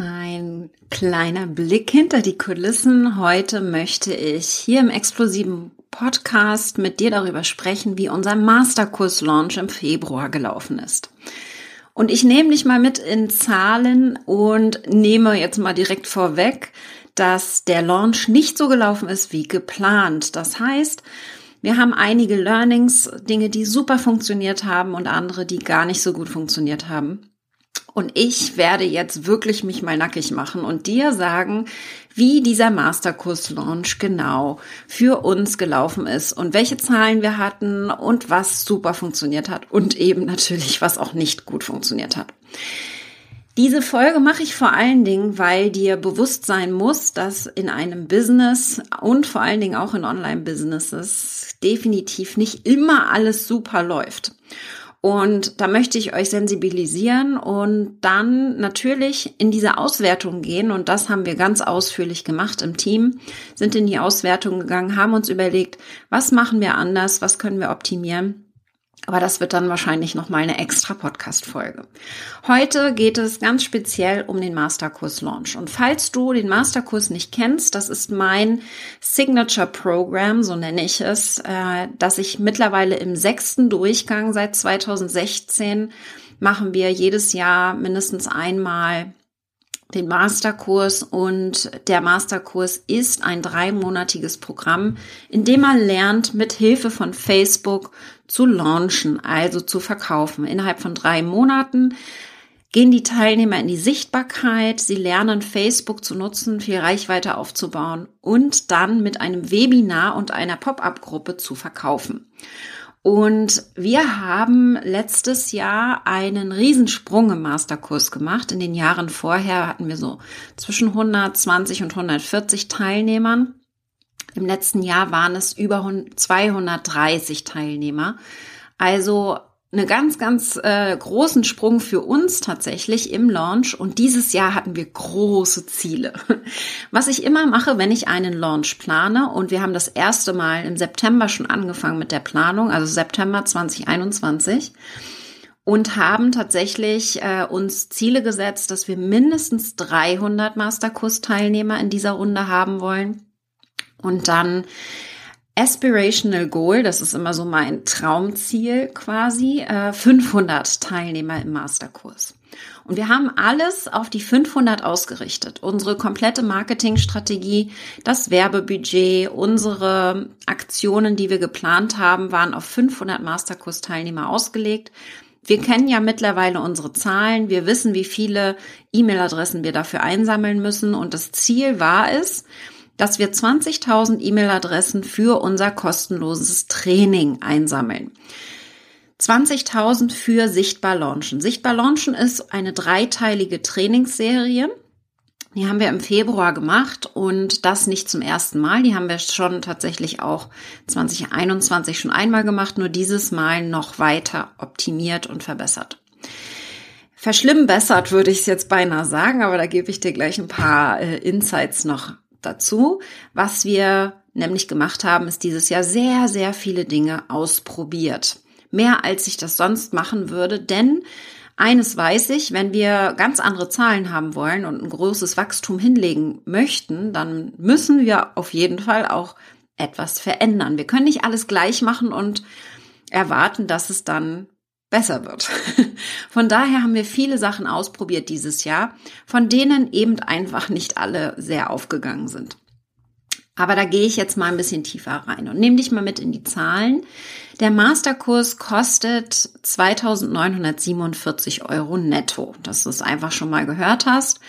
Ein kleiner Blick hinter die Kulissen. Heute möchte ich hier im explosiven Podcast mit dir darüber sprechen, wie unser Masterkurs-Launch im Februar gelaufen ist. Und ich nehme dich mal mit in Zahlen und nehme jetzt mal direkt vorweg, dass der Launch nicht so gelaufen ist wie geplant. Das heißt, wir haben einige Learnings, Dinge, die super funktioniert haben und andere, die gar nicht so gut funktioniert haben. Und ich werde jetzt wirklich mich mal nackig machen und dir sagen, wie dieser Masterkurs-Launch genau für uns gelaufen ist und welche Zahlen wir hatten und was super funktioniert hat und eben natürlich, was auch nicht gut funktioniert hat. Diese Folge mache ich vor allen Dingen, weil dir bewusst sein muss, dass in einem Business und vor allen Dingen auch in Online-Businesses definitiv nicht immer alles super läuft. Und da möchte ich euch sensibilisieren und dann natürlich in diese Auswertung gehen. Und das haben wir ganz ausführlich gemacht im Team, sind in die Auswertung gegangen, haben uns überlegt, was machen wir anders, was können wir optimieren. Aber das wird dann wahrscheinlich noch mal eine extra Podcast Folge. Heute geht es ganz speziell um den Masterkurs Launch und falls du den Masterkurs nicht kennst, das ist mein Signature Program, so nenne ich es, äh, dass ich mittlerweile im sechsten Durchgang seit 2016 machen wir jedes Jahr mindestens einmal den Masterkurs und der Masterkurs ist ein dreimonatiges Programm, in dem man lernt, mit Hilfe von Facebook zu launchen, also zu verkaufen. Innerhalb von drei Monaten gehen die Teilnehmer in die Sichtbarkeit, sie lernen Facebook zu nutzen, viel Reichweite aufzubauen und dann mit einem Webinar und einer Pop-up-Gruppe zu verkaufen. Und wir haben letztes Jahr einen Riesensprung im Masterkurs gemacht. In den Jahren vorher hatten wir so zwischen 120 und 140 Teilnehmern. Im letzten Jahr waren es über 230 Teilnehmer. Also eine ganz, ganz äh, großen Sprung für uns tatsächlich im Launch und dieses Jahr hatten wir große Ziele. Was ich immer mache, wenn ich einen Launch plane und wir haben das erste Mal im September schon angefangen mit der Planung, also September 2021 und haben tatsächlich äh, uns Ziele gesetzt, dass wir mindestens 300 Masterkurs-Teilnehmer in dieser Runde haben wollen und dann Aspirational Goal, das ist immer so mein Traumziel quasi, 500 äh, Teilnehmer im Masterkurs. Und wir haben alles auf die 500 ausgerichtet. Unsere komplette Marketingstrategie, das Werbebudget, unsere Aktionen, die wir geplant haben, waren auf 500 Masterkurs-Teilnehmer ausgelegt. Wir kennen ja mittlerweile unsere Zahlen. Wir wissen, wie viele E-Mail-Adressen wir dafür einsammeln müssen. Und das Ziel war es, dass wir 20.000 E-Mail-Adressen für unser kostenloses Training einsammeln. 20.000 für Sichtbar Launchen. Sichtbar Launchen ist eine dreiteilige Trainingsserie. Die haben wir im Februar gemacht und das nicht zum ersten Mal. Die haben wir schon tatsächlich auch 2021 schon einmal gemacht, nur dieses Mal noch weiter optimiert und verbessert. Verschlimmbessert würde ich es jetzt beinahe sagen, aber da gebe ich dir gleich ein paar äh, Insights noch dazu. Was wir nämlich gemacht haben, ist dieses Jahr sehr, sehr viele Dinge ausprobiert. Mehr als ich das sonst machen würde, denn eines weiß ich, wenn wir ganz andere Zahlen haben wollen und ein großes Wachstum hinlegen möchten, dann müssen wir auf jeden Fall auch etwas verändern. Wir können nicht alles gleich machen und erwarten, dass es dann besser wird. Von daher haben wir viele Sachen ausprobiert dieses Jahr, von denen eben einfach nicht alle sehr aufgegangen sind. Aber da gehe ich jetzt mal ein bisschen tiefer rein und nehme dich mal mit in die Zahlen. Der Masterkurs kostet 2947 Euro netto, dass du es einfach schon mal gehört hast.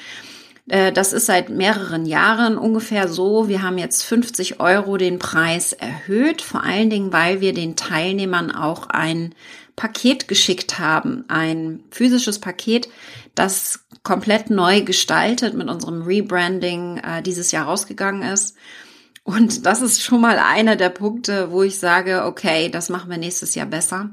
Äh, das ist seit mehreren Jahren ungefähr so. Wir haben jetzt 50 Euro den Preis erhöht, vor allen Dingen, weil wir den Teilnehmern auch ein Paket geschickt haben, ein physisches Paket, das komplett neu gestaltet mit unserem Rebranding äh, dieses Jahr rausgegangen ist. Und das ist schon mal einer der Punkte, wo ich sage, okay, das machen wir nächstes Jahr besser.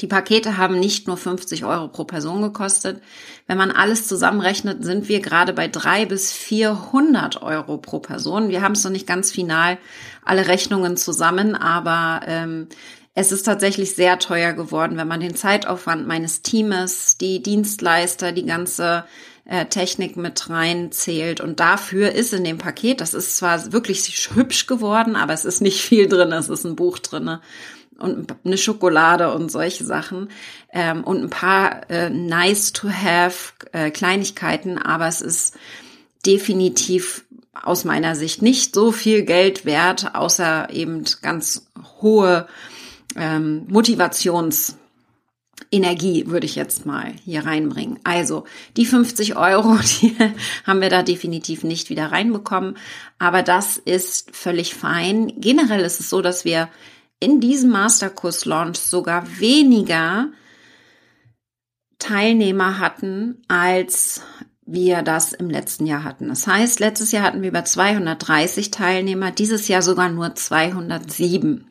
Die Pakete haben nicht nur 50 Euro pro Person gekostet. Wenn man alles zusammenrechnet, sind wir gerade bei drei bis 400 Euro pro Person. Wir haben es noch nicht ganz final alle Rechnungen zusammen, aber ähm, es ist tatsächlich sehr teuer geworden, wenn man den Zeitaufwand meines Teams, die Dienstleister, die ganze äh, Technik mit rein zählt. Und dafür ist in dem Paket, das ist zwar wirklich hübsch geworden, aber es ist nicht viel drin, es ist ein Buch drinne und eine Schokolade und solche Sachen ähm, und ein paar äh, nice to have äh, Kleinigkeiten, aber es ist definitiv aus meiner Sicht nicht so viel Geld wert, außer eben ganz hohe ähm, Motivations Energie würde ich jetzt mal hier reinbringen. Also die 50 Euro, die haben wir da definitiv nicht wieder reinbekommen, aber das ist völlig fein. Generell ist es so, dass wir in diesem Masterkurs-Launch sogar weniger Teilnehmer hatten, als wir das im letzten Jahr hatten. Das heißt, letztes Jahr hatten wir über 230 Teilnehmer, dieses Jahr sogar nur 207.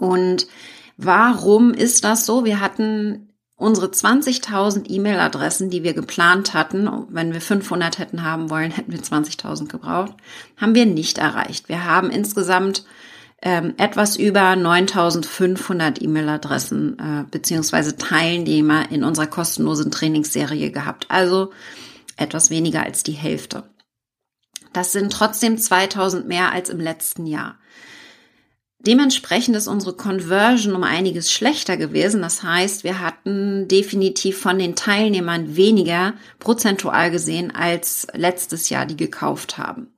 Und warum ist das so? Wir hatten unsere 20.000 E-Mail-Adressen, die wir geplant hatten, wenn wir 500 hätten haben wollen, hätten wir 20.000 gebraucht, haben wir nicht erreicht. Wir haben insgesamt ähm, etwas über 9500 E-Mail-Adressen äh, beziehungsweise Teilnehmer in unserer kostenlosen Trainingsserie gehabt. Also etwas weniger als die Hälfte. Das sind trotzdem 2000 mehr als im letzten Jahr. Dementsprechend ist unsere Conversion um einiges schlechter gewesen. Das heißt, wir hatten definitiv von den Teilnehmern weniger prozentual gesehen als letztes Jahr, die gekauft haben.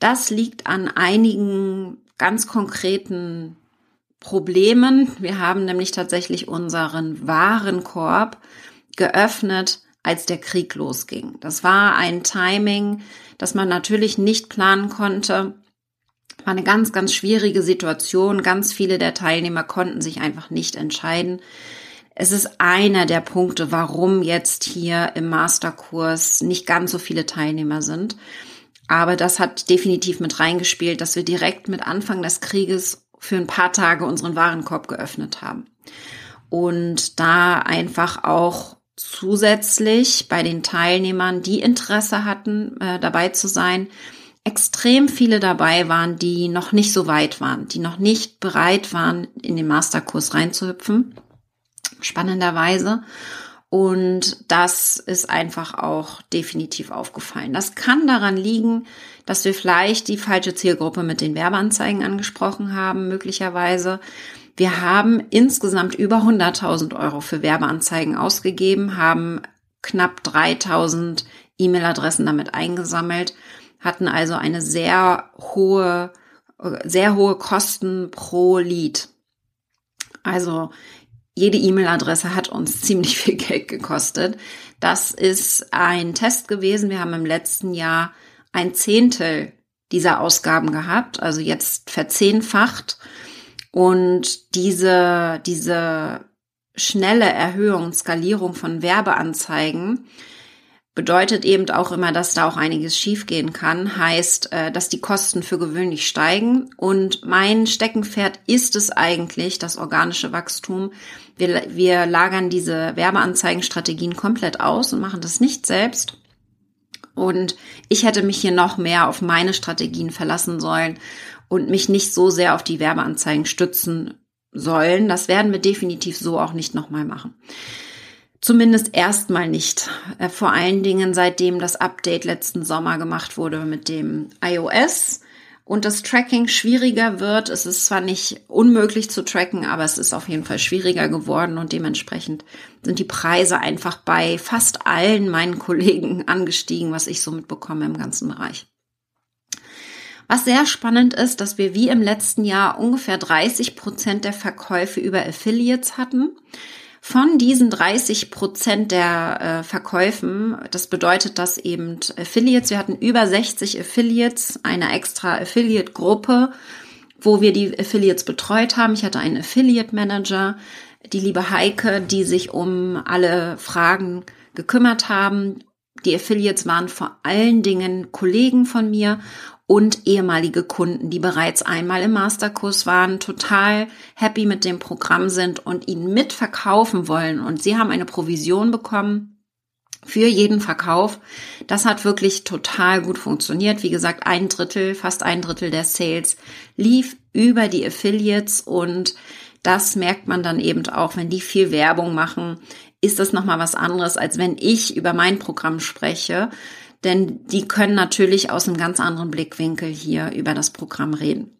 Das liegt an einigen ganz konkreten Problemen. Wir haben nämlich tatsächlich unseren Warenkorb geöffnet, als der Krieg losging. Das war ein Timing, das man natürlich nicht planen konnte. War eine ganz, ganz schwierige Situation. Ganz viele der Teilnehmer konnten sich einfach nicht entscheiden. Es ist einer der Punkte, warum jetzt hier im Masterkurs nicht ganz so viele Teilnehmer sind. Aber das hat definitiv mit reingespielt, dass wir direkt mit Anfang des Krieges für ein paar Tage unseren Warenkorb geöffnet haben. Und da einfach auch zusätzlich bei den Teilnehmern, die Interesse hatten, äh, dabei zu sein, extrem viele dabei waren, die noch nicht so weit waren, die noch nicht bereit waren, in den Masterkurs reinzuhüpfen. Spannenderweise. Und das ist einfach auch definitiv aufgefallen. Das kann daran liegen, dass wir vielleicht die falsche Zielgruppe mit den Werbeanzeigen angesprochen haben, möglicherweise. Wir haben insgesamt über 100.000 Euro für Werbeanzeigen ausgegeben, haben knapp 3.000 E-Mail-Adressen damit eingesammelt, hatten also eine sehr hohe, sehr hohe Kosten pro Lead. Also jede E-Mail-Adresse hat uns ziemlich viel Geld gekostet. Das ist ein Test gewesen. Wir haben im letzten Jahr ein Zehntel dieser Ausgaben gehabt, also jetzt verzehnfacht. Und diese, diese schnelle Erhöhung und Skalierung von Werbeanzeigen bedeutet eben auch immer, dass da auch einiges schiefgehen kann. Heißt, äh, dass die Kosten für gewöhnlich steigen. Und mein Steckenpferd ist es eigentlich, das organische Wachstum. Wir, wir lagern diese Werbeanzeigenstrategien komplett aus und machen das nicht selbst. Und ich hätte mich hier noch mehr auf meine Strategien verlassen sollen und mich nicht so sehr auf die Werbeanzeigen stützen sollen. Das werden wir definitiv so auch nicht nochmal machen. Zumindest erstmal nicht. Äh, vor allen Dingen seitdem das Update letzten Sommer gemacht wurde mit dem iOS und das Tracking schwieriger wird. Es ist zwar nicht unmöglich zu tracken, aber es ist auf jeden Fall schwieriger geworden und dementsprechend sind die Preise einfach bei fast allen meinen Kollegen angestiegen, was ich so mitbekomme im ganzen Bereich. Was sehr spannend ist, dass wir wie im letzten Jahr ungefähr 30 Prozent der Verkäufe über Affiliates hatten. Von diesen 30 Prozent der äh, Verkäufen, das bedeutet, dass eben Affiliates, wir hatten über 60 Affiliates, eine extra Affiliate-Gruppe, wo wir die Affiliates betreut haben. Ich hatte einen Affiliate Manager, die liebe Heike, die sich um alle Fragen gekümmert haben. Die Affiliates waren vor allen Dingen Kollegen von mir und ehemalige Kunden, die bereits einmal im Masterkurs waren, total happy mit dem Programm sind und ihn mitverkaufen wollen. Und sie haben eine Provision bekommen für jeden Verkauf. Das hat wirklich total gut funktioniert. Wie gesagt, ein Drittel, fast ein Drittel der Sales lief über die Affiliates und das merkt man dann eben auch, wenn die viel Werbung machen ist das nochmal was anderes, als wenn ich über mein Programm spreche. Denn die können natürlich aus einem ganz anderen Blickwinkel hier über das Programm reden.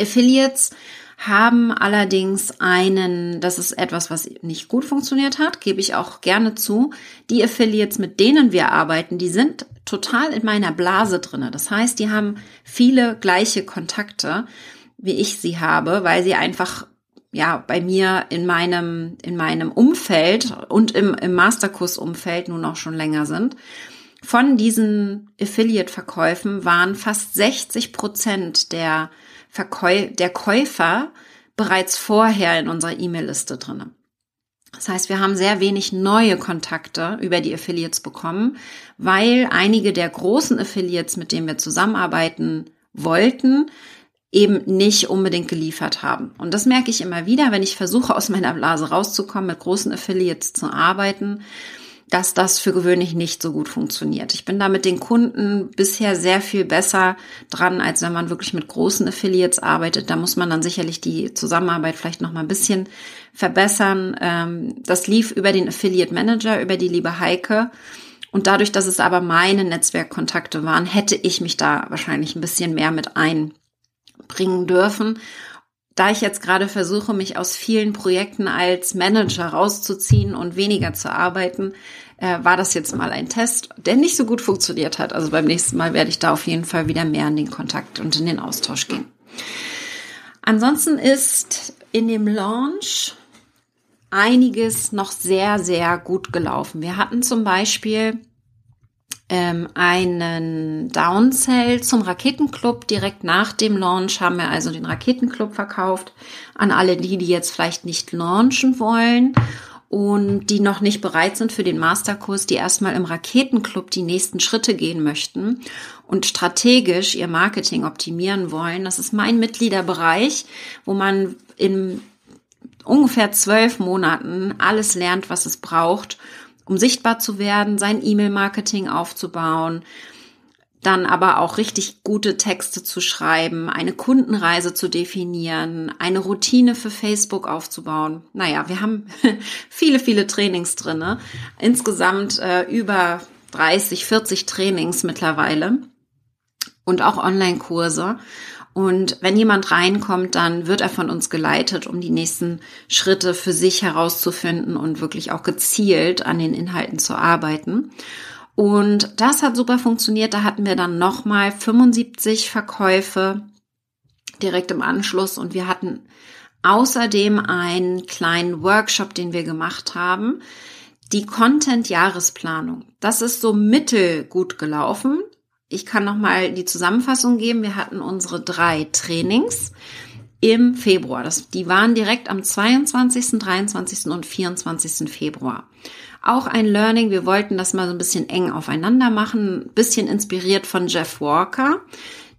Affiliates haben allerdings einen, das ist etwas, was nicht gut funktioniert hat, gebe ich auch gerne zu. Die Affiliates, mit denen wir arbeiten, die sind total in meiner Blase drinne. Das heißt, die haben viele gleiche Kontakte, wie ich sie habe, weil sie einfach ja bei mir in meinem in meinem Umfeld und im, im Masterkurs-Umfeld nun auch schon länger sind. Von diesen Affiliate-Verkäufen waren fast 60 Prozent der der Käufer bereits vorher in unserer E-Mail-Liste drinne. Das heißt, wir haben sehr wenig neue Kontakte über die Affiliates bekommen, weil einige der großen Affiliates, mit denen wir zusammenarbeiten wollten, eben nicht unbedingt geliefert haben. Und das merke ich immer wieder, wenn ich versuche, aus meiner Blase rauszukommen, mit großen Affiliates zu arbeiten, dass das für gewöhnlich nicht so gut funktioniert. Ich bin da mit den Kunden bisher sehr viel besser dran, als wenn man wirklich mit großen Affiliates arbeitet. Da muss man dann sicherlich die Zusammenarbeit vielleicht noch mal ein bisschen verbessern. Ähm, das lief über den Affiliate Manager, über die liebe Heike. Und dadurch, dass es aber meine Netzwerkkontakte waren, hätte ich mich da wahrscheinlich ein bisschen mehr mit einbringen dürfen da ich jetzt gerade versuche, mich aus vielen Projekten als Manager rauszuziehen und weniger zu arbeiten, äh, war das jetzt mal ein Test, der nicht so gut funktioniert hat. Also beim nächsten Mal werde ich da auf jeden Fall wieder mehr in den Kontakt und in den Austausch gehen. Ansonsten ist in dem Launch einiges noch sehr, sehr gut gelaufen. Wir hatten zum Beispiel ähm, einen Downsell zum Raketenclub. Direkt nach dem Launch haben wir also den Raketenclub verkauft an alle die, die jetzt vielleicht nicht launchen wollen und die noch nicht bereit sind für den Masterkurs, die erstmal im Raketenclub die nächsten Schritte gehen möchten und strategisch ihr Marketing optimieren wollen. Das ist mein Mitgliederbereich, wo man in ungefähr zwölf Monaten alles lernt, was es braucht, um sichtbar zu werden, sein E-Mail-Marketing aufzubauen, dann aber auch richtig gute Texte zu schreiben, eine Kundenreise zu definieren, eine Routine für Facebook aufzubauen. Naja, wir haben viele, viele Trainings drinne. Insgesamt äh, über 30, 40 Trainings mittlerweile und auch Online-Kurse. Und wenn jemand reinkommt, dann wird er von uns geleitet, um die nächsten Schritte für sich herauszufinden und wirklich auch gezielt an den Inhalten zu arbeiten. Und das hat super funktioniert. Da hatten wir dann nochmal 75 Verkäufe direkt im Anschluss und wir hatten außerdem einen kleinen Workshop, den wir gemacht haben. Die Content-Jahresplanung. Das ist so mittelgut gelaufen. Ich kann noch mal die Zusammenfassung geben. Wir hatten unsere drei Trainings im Februar. Das, die waren direkt am 22., 23. und 24. Februar. Auch ein Learning. Wir wollten das mal so ein bisschen eng aufeinander machen. Bisschen inspiriert von Jeff Walker,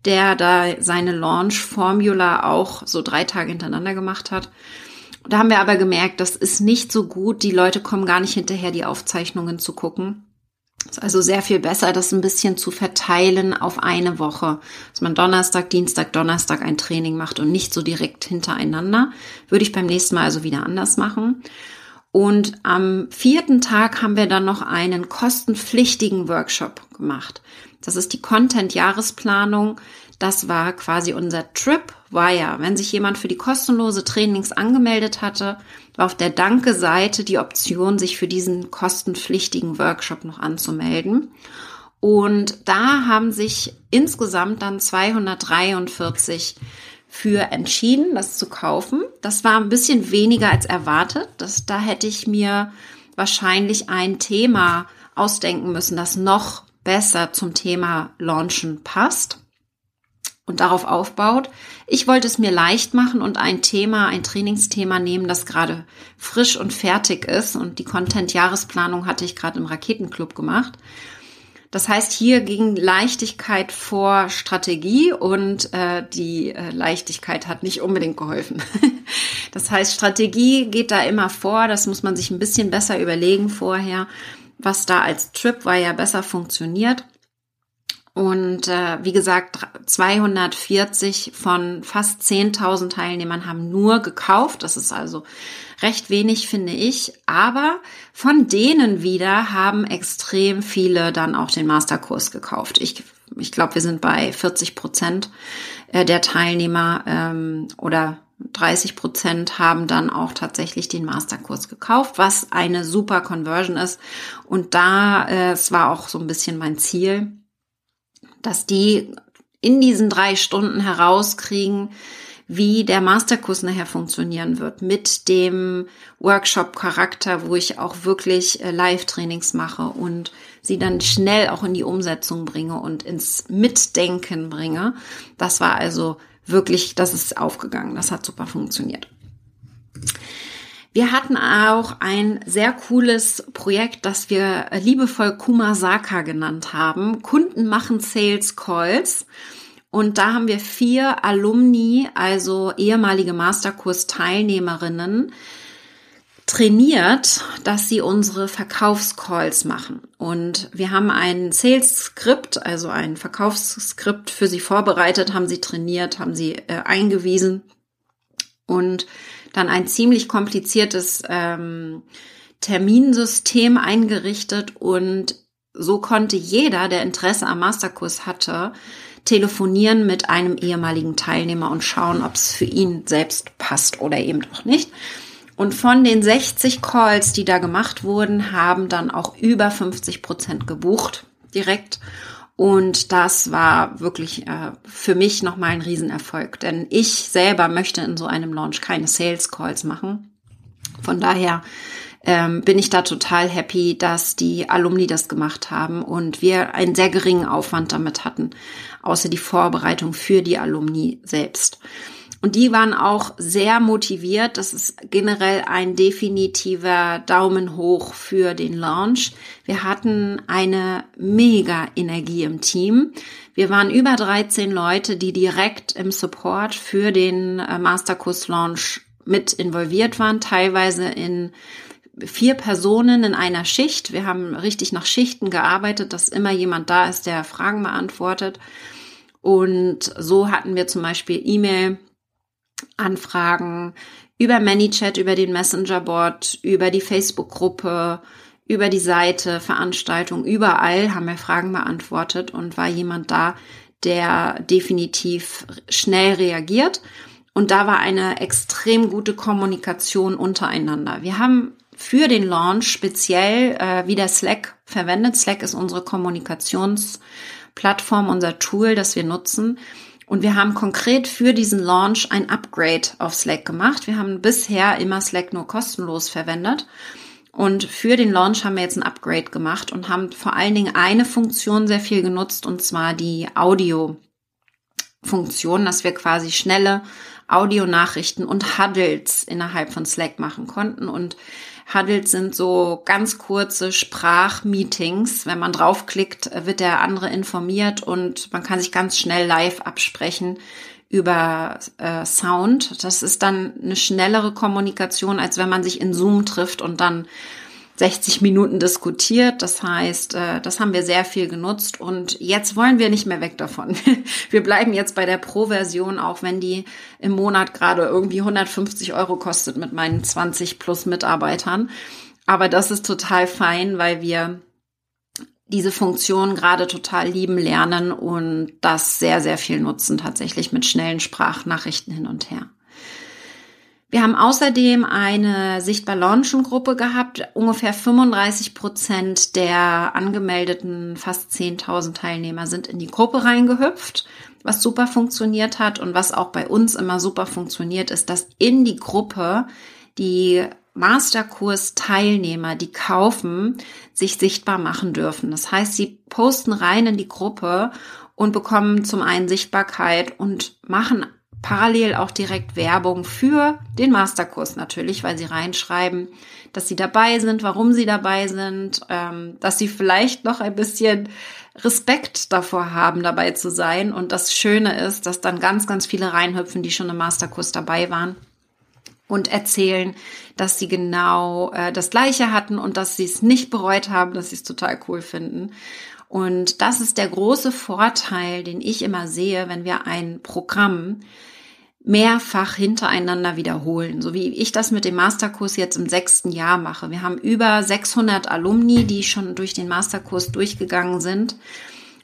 der da seine Launch Formula auch so drei Tage hintereinander gemacht hat. Da haben wir aber gemerkt, das ist nicht so gut. Die Leute kommen gar nicht hinterher, die Aufzeichnungen zu gucken. Ist also sehr viel besser, das ein bisschen zu verteilen auf eine Woche. Dass man Donnerstag, Dienstag, Donnerstag ein Training macht und nicht so direkt hintereinander. Würde ich beim nächsten Mal also wieder anders machen. Und am vierten Tag haben wir dann noch einen kostenpflichtigen Workshop gemacht. Das ist die Content-Jahresplanung. Das war quasi unser Tripwire. Wenn sich jemand für die kostenlose Trainings angemeldet hatte, war auf der Danke-Seite die Option, sich für diesen kostenpflichtigen Workshop noch anzumelden. Und da haben sich insgesamt dann 243 für entschieden, das zu kaufen. Das war ein bisschen weniger als erwartet. Das, da hätte ich mir wahrscheinlich ein Thema ausdenken müssen, das noch besser zum Thema Launchen passt und darauf aufbaut. Ich wollte es mir leicht machen und ein Thema, ein Trainingsthema nehmen, das gerade frisch und fertig ist. Und die Content-Jahresplanung hatte ich gerade im Raketenclub gemacht. Das heißt, hier ging Leichtigkeit vor Strategie und äh, die äh, Leichtigkeit hat nicht unbedingt geholfen. das heißt, Strategie geht da immer vor. Das muss man sich ein bisschen besser überlegen vorher, was da als Trip war ja besser funktioniert. Und äh, wie gesagt, 240 von fast 10.000 Teilnehmern haben nur gekauft. Das ist also recht wenig, finde ich. Aber von denen wieder haben extrem viele dann auch den Masterkurs gekauft. Ich, ich glaube, wir sind bei 40 Prozent äh, der Teilnehmer ähm, oder 30 Prozent haben dann auch tatsächlich den Masterkurs gekauft, was eine super Conversion ist. Und da, äh, es war auch so ein bisschen mein Ziel, dass die in diesen drei Stunden herauskriegen, wie der Masterkurs nachher funktionieren wird mit dem Workshop-Charakter, wo ich auch wirklich äh, Live-Trainings mache und sie dann schnell auch in die Umsetzung bringe und ins Mitdenken bringe. Das war also wirklich, das ist aufgegangen. Das hat super funktioniert. Wir hatten auch ein sehr cooles Projekt, das wir liebevoll Kumasaka genannt haben. Kunden machen Sales Calls. Und da haben wir vier Alumni, also ehemalige Masterkurs-Teilnehmerinnen, trainiert, dass sie unsere Verkaufscalls machen. Und wir haben ein Sales-Skript, also ein Verkaufsskript für sie vorbereitet, haben sie trainiert, haben sie äh, eingewiesen. Und dann ein ziemlich kompliziertes ähm, Terminsystem eingerichtet und so konnte jeder, der Interesse am Masterkurs hatte, telefonieren mit einem ehemaligen Teilnehmer und schauen, ob es für ihn selbst passt oder eben auch nicht. Und von den 60 Calls, die da gemacht wurden, haben dann auch über 50 Prozent gebucht direkt. Und das war wirklich äh, für mich nochmal ein Riesenerfolg, denn ich selber möchte in so einem Launch keine Sales Calls machen. Von daher ähm, bin ich da total happy, dass die Alumni das gemacht haben und wir einen sehr geringen Aufwand damit hatten, außer die Vorbereitung für die Alumni selbst. Und die waren auch sehr motiviert. Das ist generell ein definitiver Daumen hoch für den Launch. Wir hatten eine mega Energie im Team. Wir waren über 13 Leute, die direkt im Support für den äh, Masterkurs Launch mit involviert waren, teilweise in vier Personen in einer Schicht. Wir haben richtig nach Schichten gearbeitet, dass immer jemand da ist, der Fragen beantwortet. Und so hatten wir zum Beispiel E-Mail Anfragen über ManyChat, über den Messenger-Bot, über die Facebook-Gruppe, über die Seite, Veranstaltung, überall haben wir Fragen beantwortet und war jemand da, der definitiv schnell reagiert. Und da war eine extrem gute Kommunikation untereinander. Wir haben für den Launch speziell äh, wieder Slack verwendet. Slack ist unsere Kommunikationsplattform, unser Tool, das wir nutzen. Und wir haben konkret für diesen Launch ein Upgrade auf Slack gemacht. Wir haben bisher immer Slack nur kostenlos verwendet. Und für den Launch haben wir jetzt ein Upgrade gemacht und haben vor allen Dingen eine Funktion sehr viel genutzt, und zwar die Audio-Funktion, dass wir quasi schnelle Audionachrichten und Huddles innerhalb von Slack machen konnten. Und Huddles sind so ganz kurze Sprachmeetings. Wenn man draufklickt, wird der andere informiert und man kann sich ganz schnell live absprechen über äh, Sound. Das ist dann eine schnellere Kommunikation, als wenn man sich in Zoom trifft und dann 60 Minuten diskutiert. Das heißt, äh, das haben wir sehr viel genutzt und jetzt wollen wir nicht mehr weg davon. Wir bleiben jetzt bei der Pro-Version, auch wenn die im Monat gerade irgendwie 150 Euro kostet mit meinen 20 plus Mitarbeitern. Aber das ist total fein, weil wir diese Funktion gerade total lieben lernen und das sehr, sehr viel nutzen tatsächlich mit schnellen Sprachnachrichten hin und her. Wir haben außerdem eine Sichtbar Launchen Gruppe gehabt. Ungefähr 35 Prozent der angemeldeten fast 10.000 Teilnehmer sind in die Gruppe reingehüpft, was super funktioniert hat und was auch bei uns immer super funktioniert, ist, dass in die Gruppe die Masterkurs-Teilnehmer, die kaufen, sich sichtbar machen dürfen. Das heißt, sie posten rein in die Gruppe und bekommen zum einen Sichtbarkeit und machen parallel auch direkt Werbung für den Masterkurs natürlich, weil sie reinschreiben, dass sie dabei sind, warum sie dabei sind, ähm, dass sie vielleicht noch ein bisschen Respekt davor haben, dabei zu sein. Und das Schöne ist, dass dann ganz, ganz viele reinhüpfen, die schon im Masterkurs dabei waren und erzählen, dass sie genau äh, das Gleiche hatten und dass sie es nicht bereut haben, dass sie es total cool finden. Und das ist der große Vorteil, den ich immer sehe, wenn wir ein Programm mehrfach hintereinander wiederholen, so wie ich das mit dem Masterkurs jetzt im sechsten Jahr mache. Wir haben über 600 Alumni, die schon durch den Masterkurs durchgegangen sind.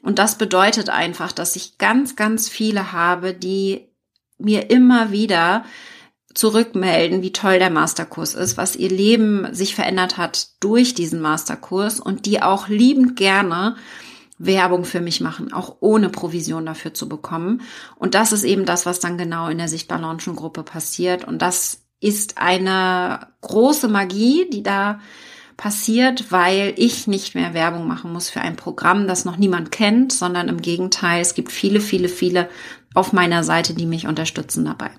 Und das bedeutet einfach, dass ich ganz, ganz viele habe, die mir immer wieder zurückmelden, wie toll der Masterkurs ist, was ihr Leben sich verändert hat durch diesen Masterkurs und die auch liebend gerne Werbung für mich machen, auch ohne Provision dafür zu bekommen. Und das ist eben das, was dann genau in der Sichtbar Launchen Gruppe passiert. Und das ist eine große Magie, die da passiert, weil ich nicht mehr Werbung machen muss für ein Programm, das noch niemand kennt, sondern im Gegenteil, es gibt viele, viele, viele auf meiner Seite, die mich unterstützen dabei.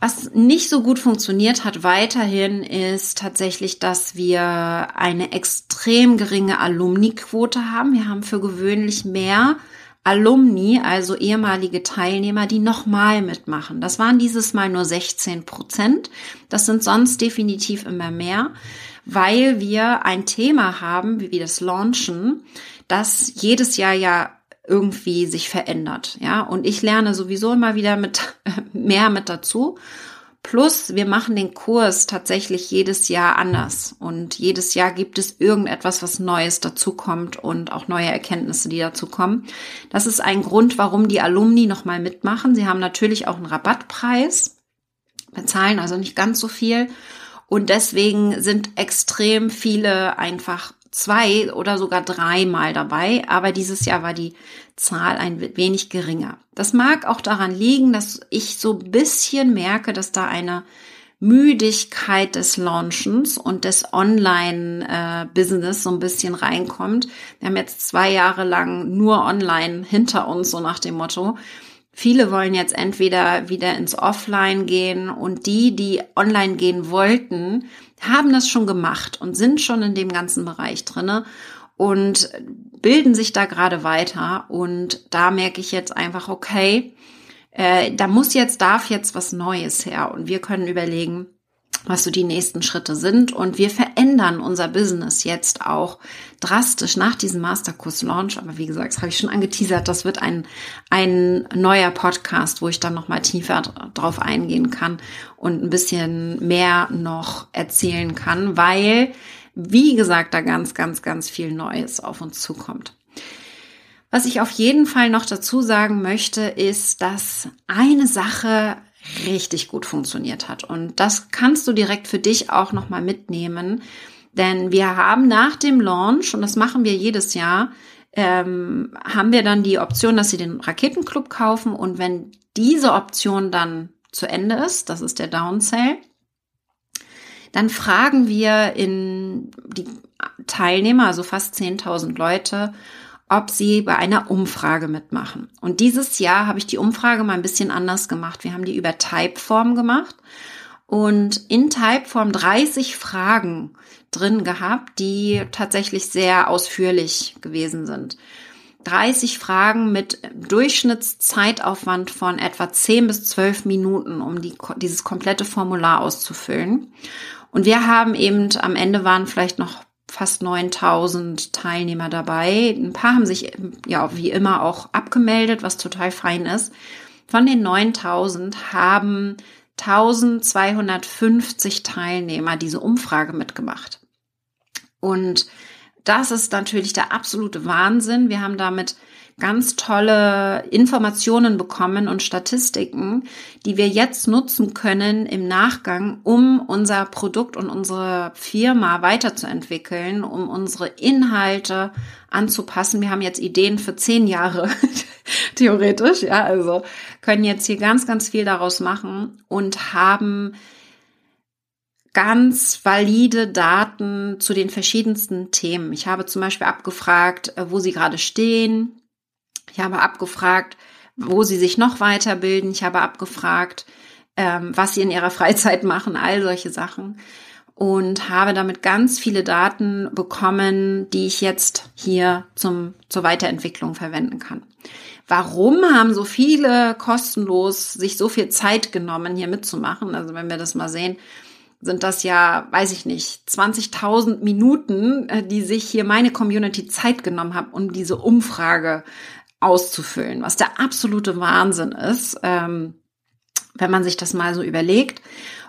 Was nicht so gut funktioniert hat weiterhin ist tatsächlich, dass wir eine extrem geringe Alumni-Quote haben. Wir haben für gewöhnlich mehr Alumni, also ehemalige Teilnehmer, die nochmal mitmachen. Das waren dieses Mal nur 16 Prozent. Das sind sonst definitiv immer mehr, weil wir ein Thema haben, wie wir das launchen, das jedes Jahr ja irgendwie sich verändert, ja. Und ich lerne sowieso immer wieder mit mehr mit dazu. Plus, wir machen den Kurs tatsächlich jedes Jahr anders. Und jedes Jahr gibt es irgendetwas, was Neues dazukommt und auch neue Erkenntnisse, die dazukommen. Das ist ein Grund, warum die Alumni nochmal mitmachen. Sie haben natürlich auch einen Rabattpreis, bezahlen also nicht ganz so viel. Und deswegen sind extrem viele einfach zwei oder sogar dreimal dabei, aber dieses Jahr war die Zahl ein wenig geringer. Das mag auch daran liegen, dass ich so ein bisschen merke, dass da eine Müdigkeit des Launchens und des Online-Business so ein bisschen reinkommt. Wir haben jetzt zwei Jahre lang nur online hinter uns, so nach dem Motto. Viele wollen jetzt entweder wieder ins Offline gehen und die, die online gehen wollten, haben das schon gemacht und sind schon in dem ganzen Bereich drinne und bilden sich da gerade weiter. Und da merke ich jetzt einfach, okay, äh, da muss jetzt, darf jetzt was Neues her. Und wir können überlegen, was so die nächsten Schritte sind. Und wir verändern unser Business jetzt auch drastisch nach diesem Masterkurs-Launch. Aber wie gesagt, das habe ich schon angeteasert, das wird ein, ein neuer Podcast, wo ich dann nochmal tiefer drauf eingehen kann und ein bisschen mehr noch erzählen kann, weil, wie gesagt, da ganz, ganz, ganz viel Neues auf uns zukommt. Was ich auf jeden Fall noch dazu sagen möchte, ist, dass eine Sache richtig gut funktioniert hat. Und das kannst du direkt für dich auch nochmal mitnehmen. Denn wir haben nach dem Launch, und das machen wir jedes Jahr, ähm, haben wir dann die Option, dass sie den Raketenclub kaufen. Und wenn diese Option dann zu Ende ist, das ist der Downsell, dann fragen wir in die Teilnehmer, also fast 10.000 Leute, ob sie bei einer Umfrage mitmachen. Und dieses Jahr habe ich die Umfrage mal ein bisschen anders gemacht. Wir haben die über Typeform gemacht und in Typeform 30 Fragen drin gehabt, die tatsächlich sehr ausführlich gewesen sind. 30 Fragen mit Durchschnittszeitaufwand von etwa 10 bis 12 Minuten, um die, dieses komplette Formular auszufüllen. Und wir haben eben, am Ende waren vielleicht noch fast 9000 Teilnehmer dabei. Ein paar haben sich ja wie immer auch abgemeldet, was total fein ist. Von den 9000 haben 1250 Teilnehmer diese Umfrage mitgemacht. Und das ist natürlich der absolute Wahnsinn. Wir haben damit ganz tolle Informationen bekommen und Statistiken, die wir jetzt nutzen können im Nachgang, um unser Produkt und unsere Firma weiterzuentwickeln, um unsere Inhalte anzupassen. Wir haben jetzt Ideen für zehn Jahre, theoretisch, ja, also können jetzt hier ganz, ganz viel daraus machen und haben ganz valide Daten zu den verschiedensten Themen. Ich habe zum Beispiel abgefragt, äh, wo Sie gerade stehen, ich habe abgefragt, wo sie sich noch weiterbilden. Ich habe abgefragt, ähm, was sie in ihrer Freizeit machen, all solche Sachen. Und habe damit ganz viele Daten bekommen, die ich jetzt hier zum, zur Weiterentwicklung verwenden kann. Warum haben so viele kostenlos sich so viel Zeit genommen, hier mitzumachen? Also wenn wir das mal sehen, sind das ja, weiß ich nicht, 20.000 Minuten, äh, die sich hier meine Community Zeit genommen hat, um diese Umfrage auszufüllen, was der absolute Wahnsinn ist, ähm, wenn man sich das mal so überlegt.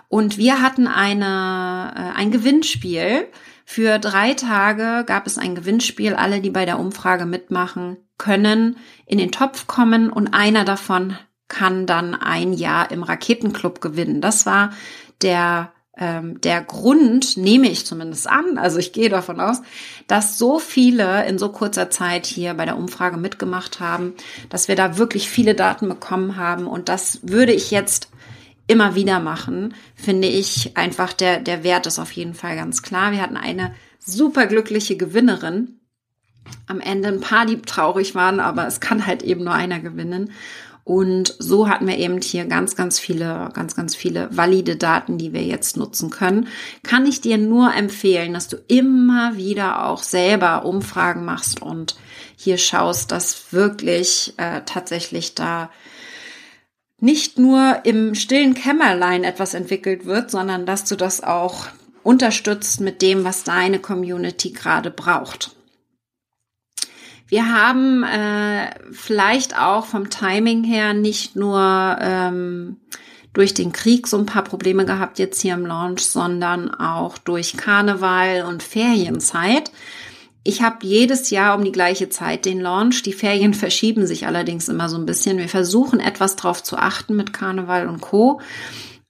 Und wir hatten eine, äh, ein Gewinnspiel. Für drei Tage gab es ein Gewinnspiel. Alle, die bei der Umfrage mitmachen, können in den Topf kommen und einer davon kann dann ein Jahr im Raketenclub gewinnen. Das war der ähm, der Grund, nehme ich zumindest an, also ich gehe davon aus, dass so viele in so kurzer Zeit hier bei der Umfrage mitgemacht haben, dass wir da wirklich viele Daten bekommen haben und das würde ich jetzt immer wieder machen, finde ich einfach der, der Wert ist auf jeden Fall ganz klar. Wir hatten eine super glückliche Gewinnerin. Am Ende ein paar, die traurig waren, aber es kann halt eben nur einer gewinnen. Und so hatten wir eben hier ganz, ganz viele, ganz, ganz viele valide Daten, die wir jetzt nutzen können. Kann ich dir nur empfehlen, dass du immer wieder auch selber Umfragen machst und hier schaust, dass wirklich äh, tatsächlich da nicht nur im stillen Kämmerlein etwas entwickelt wird, sondern dass du das auch unterstützt mit dem, was deine Community gerade braucht. Wir haben äh, vielleicht auch vom Timing her nicht nur ähm, durch den Krieg so ein paar Probleme gehabt jetzt hier im Launch, sondern auch durch Karneval und Ferienzeit. Ich habe jedes Jahr um die gleiche Zeit den Launch. Die Ferien verschieben sich allerdings immer so ein bisschen. Wir versuchen etwas drauf zu achten mit Karneval und Co.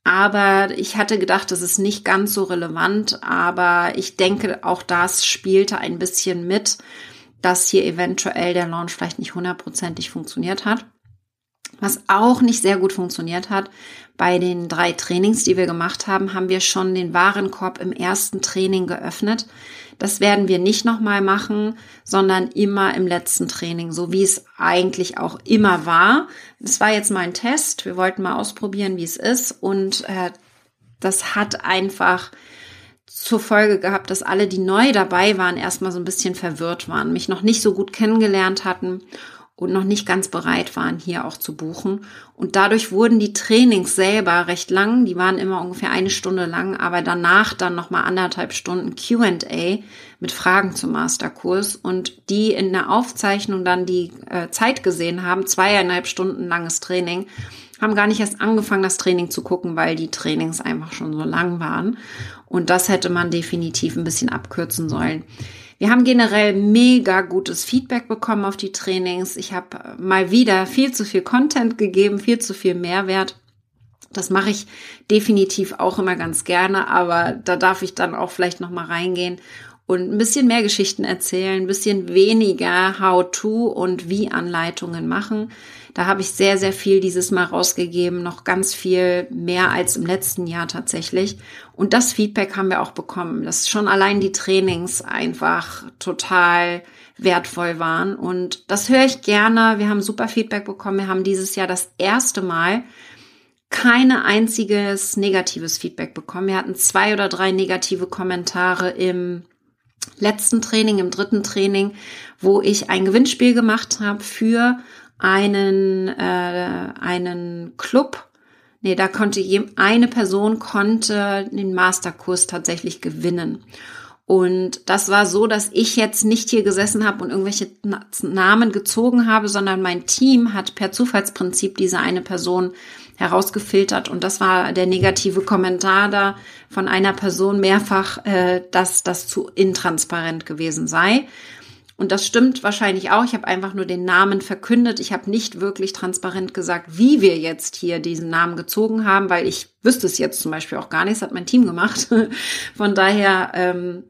Aber ich hatte gedacht, das ist nicht ganz so relevant. Aber ich denke, auch das spielte ein bisschen mit dass hier eventuell der Launch vielleicht nicht hundertprozentig funktioniert hat. Was auch nicht sehr gut funktioniert hat, bei den drei Trainings, die wir gemacht haben, haben wir schon den Warenkorb im ersten Training geöffnet. Das werden wir nicht nochmal machen, sondern immer im letzten Training, so wie es eigentlich auch immer war. Das war jetzt mal ein Test. Wir wollten mal ausprobieren, wie es ist. Und äh, das hat einfach zur Folge gehabt, dass alle, die neu dabei waren, erstmal so ein bisschen verwirrt waren, mich noch nicht so gut kennengelernt hatten und noch nicht ganz bereit waren, hier auch zu buchen. Und dadurch wurden die Trainings selber recht lang. Die waren immer ungefähr eine Stunde lang, aber danach dann nochmal anderthalb Stunden Q&A mit Fragen zum Masterkurs und die in der Aufzeichnung dann die äh, Zeit gesehen haben, zweieinhalb Stunden langes Training, haben gar nicht erst angefangen, das Training zu gucken, weil die Trainings einfach schon so lang waren. Und das hätte man definitiv ein bisschen abkürzen sollen. Wir haben generell mega gutes Feedback bekommen auf die Trainings. Ich habe mal wieder viel zu viel Content gegeben, viel zu viel Mehrwert. Das mache ich definitiv auch immer ganz gerne, aber da darf ich dann auch vielleicht noch mal reingehen und ein bisschen mehr Geschichten erzählen, ein bisschen weniger How-to und wie Anleitungen machen. Da habe ich sehr, sehr viel dieses Mal rausgegeben, noch ganz viel mehr als im letzten Jahr tatsächlich. Und das Feedback haben wir auch bekommen, dass schon allein die Trainings einfach total wertvoll waren. Und das höre ich gerne. Wir haben super Feedback bekommen. Wir haben dieses Jahr das erste Mal keine einziges negatives Feedback bekommen. Wir hatten zwei oder drei negative Kommentare im letzten Training, im dritten Training, wo ich ein Gewinnspiel gemacht habe für einen, äh, einen Club. Nee, da konnte je, eine Person konnte den Masterkurs tatsächlich gewinnen. Und das war so, dass ich jetzt nicht hier gesessen habe und irgendwelche Namen gezogen habe, sondern mein Team hat per Zufallsprinzip diese eine Person herausgefiltert. Und das war der negative Kommentar da von einer Person mehrfach, äh, dass das zu intransparent gewesen sei. Und das stimmt wahrscheinlich auch. Ich habe einfach nur den Namen verkündet. Ich habe nicht wirklich transparent gesagt, wie wir jetzt hier diesen Namen gezogen haben, weil ich wüsste es jetzt zum Beispiel auch gar nicht. Das hat mein Team gemacht. Von daher, ähm,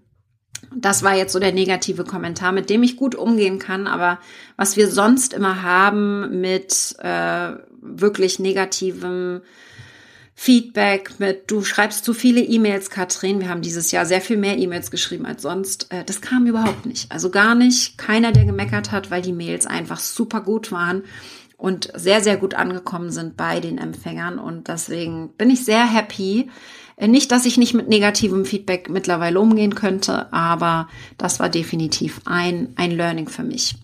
das war jetzt so der negative Kommentar, mit dem ich gut umgehen kann. Aber was wir sonst immer haben mit äh, wirklich negativem Feedback mit, du schreibst zu viele E-Mails, Katrin. Wir haben dieses Jahr sehr viel mehr E-Mails geschrieben als sonst. Äh, das kam überhaupt nicht. Also gar nicht. Keiner, der gemeckert hat, weil die Mails einfach super gut waren und sehr, sehr gut angekommen sind bei den Empfängern. Und deswegen bin ich sehr happy. Äh, nicht, dass ich nicht mit negativem Feedback mittlerweile umgehen könnte, aber das war definitiv ein, ein Learning für mich.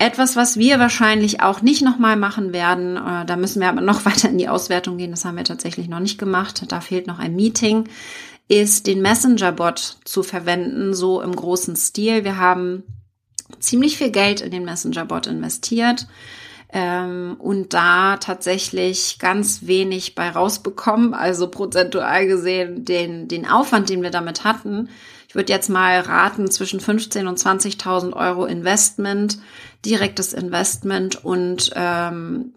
Etwas, was wir wahrscheinlich auch nicht nochmal machen werden, äh, da müssen wir aber noch weiter in die Auswertung gehen, das haben wir tatsächlich noch nicht gemacht, da fehlt noch ein Meeting, ist den Messenger-Bot zu verwenden, so im großen Stil. Wir haben ziemlich viel Geld in den Messenger-Bot investiert ähm, und da tatsächlich ganz wenig bei rausbekommen, also prozentual gesehen den, den Aufwand, den wir damit hatten, ich würde jetzt mal raten, zwischen 15 und 20.000 Euro Investment, direktes Investment und ähm,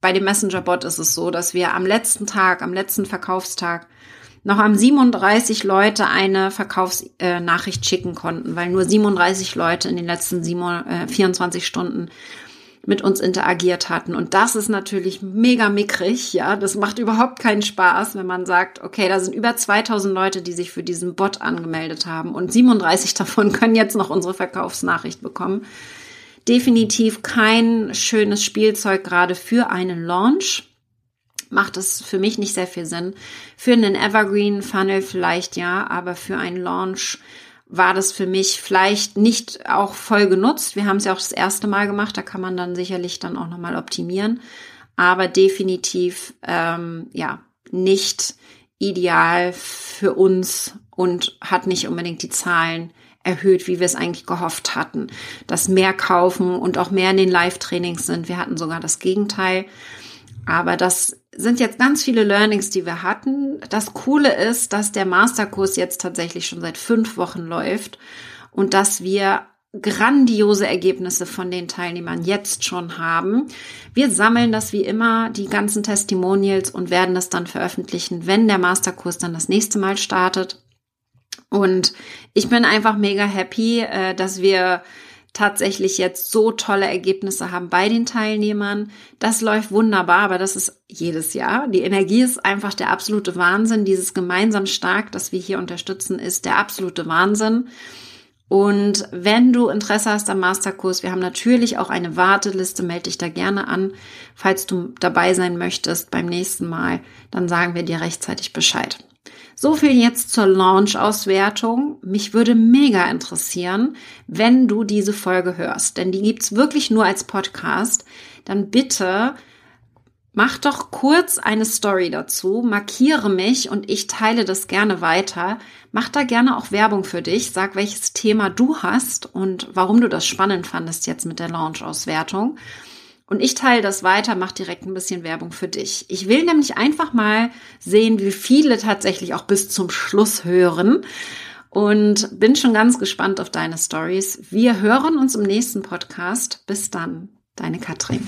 bei dem Messenger-Bot ist es so, dass wir am letzten Tag, am letzten Verkaufstag noch am 37 Leute eine Verkaufsnachricht äh, schicken konnten, weil nur 37 Leute in den letzten 7, äh, 24 Stunden mit uns interagiert hatten. Und das ist natürlich mega mickrig, ja. Das macht überhaupt keinen Spaß, wenn man sagt, okay, da sind über 2000 Leute, die sich für diesen Bot angemeldet haben und 37 davon können jetzt noch unsere Verkaufsnachricht bekommen. Definitiv kein schönes Spielzeug gerade für einen Launch. Macht es für mich nicht sehr viel Sinn. Für einen Evergreen Funnel vielleicht ja, aber für einen Launch war das für mich vielleicht nicht auch voll genutzt. Wir haben es ja auch das erste Mal gemacht, da kann man dann sicherlich dann auch nochmal optimieren, aber definitiv ähm, ja nicht ideal für uns und hat nicht unbedingt die Zahlen erhöht, wie wir es eigentlich gehofft hatten, dass mehr kaufen und auch mehr in den Live-Trainings sind. Wir hatten sogar das Gegenteil. Aber das sind jetzt ganz viele Learnings, die wir hatten. Das Coole ist, dass der Masterkurs jetzt tatsächlich schon seit fünf Wochen läuft und dass wir grandiose Ergebnisse von den Teilnehmern jetzt schon haben. Wir sammeln das wie immer, die ganzen Testimonials und werden das dann veröffentlichen, wenn der Masterkurs dann das nächste Mal startet. Und ich bin einfach mega happy, äh, dass wir tatsächlich jetzt so tolle Ergebnisse haben bei den Teilnehmern. Das läuft wunderbar, aber das ist jedes Jahr. Die Energie ist einfach der absolute Wahnsinn. Dieses gemeinsam stark, das wir hier unterstützen, ist der absolute Wahnsinn. Und wenn du Interesse hast am Masterkurs, wir haben natürlich auch eine Warteliste, melde dich da gerne an. Falls du dabei sein möchtest beim nächsten Mal, dann sagen wir dir rechtzeitig Bescheid. So viel jetzt zur Launch-Auswertung. Mich würde mega interessieren, wenn du diese Folge hörst, denn die gibt's wirklich nur als Podcast. Dann bitte mach doch kurz eine Story dazu, markiere mich und ich teile das gerne weiter. Mach da gerne auch Werbung für dich, sag welches Thema du hast und warum du das spannend fandest jetzt mit der Launch-Auswertung. Und ich teile das weiter, mach direkt ein bisschen Werbung für dich. Ich will nämlich einfach mal sehen, wie viele tatsächlich auch bis zum Schluss hören. Und bin schon ganz gespannt auf deine Stories. Wir hören uns im nächsten Podcast. Bis dann, deine Katrin.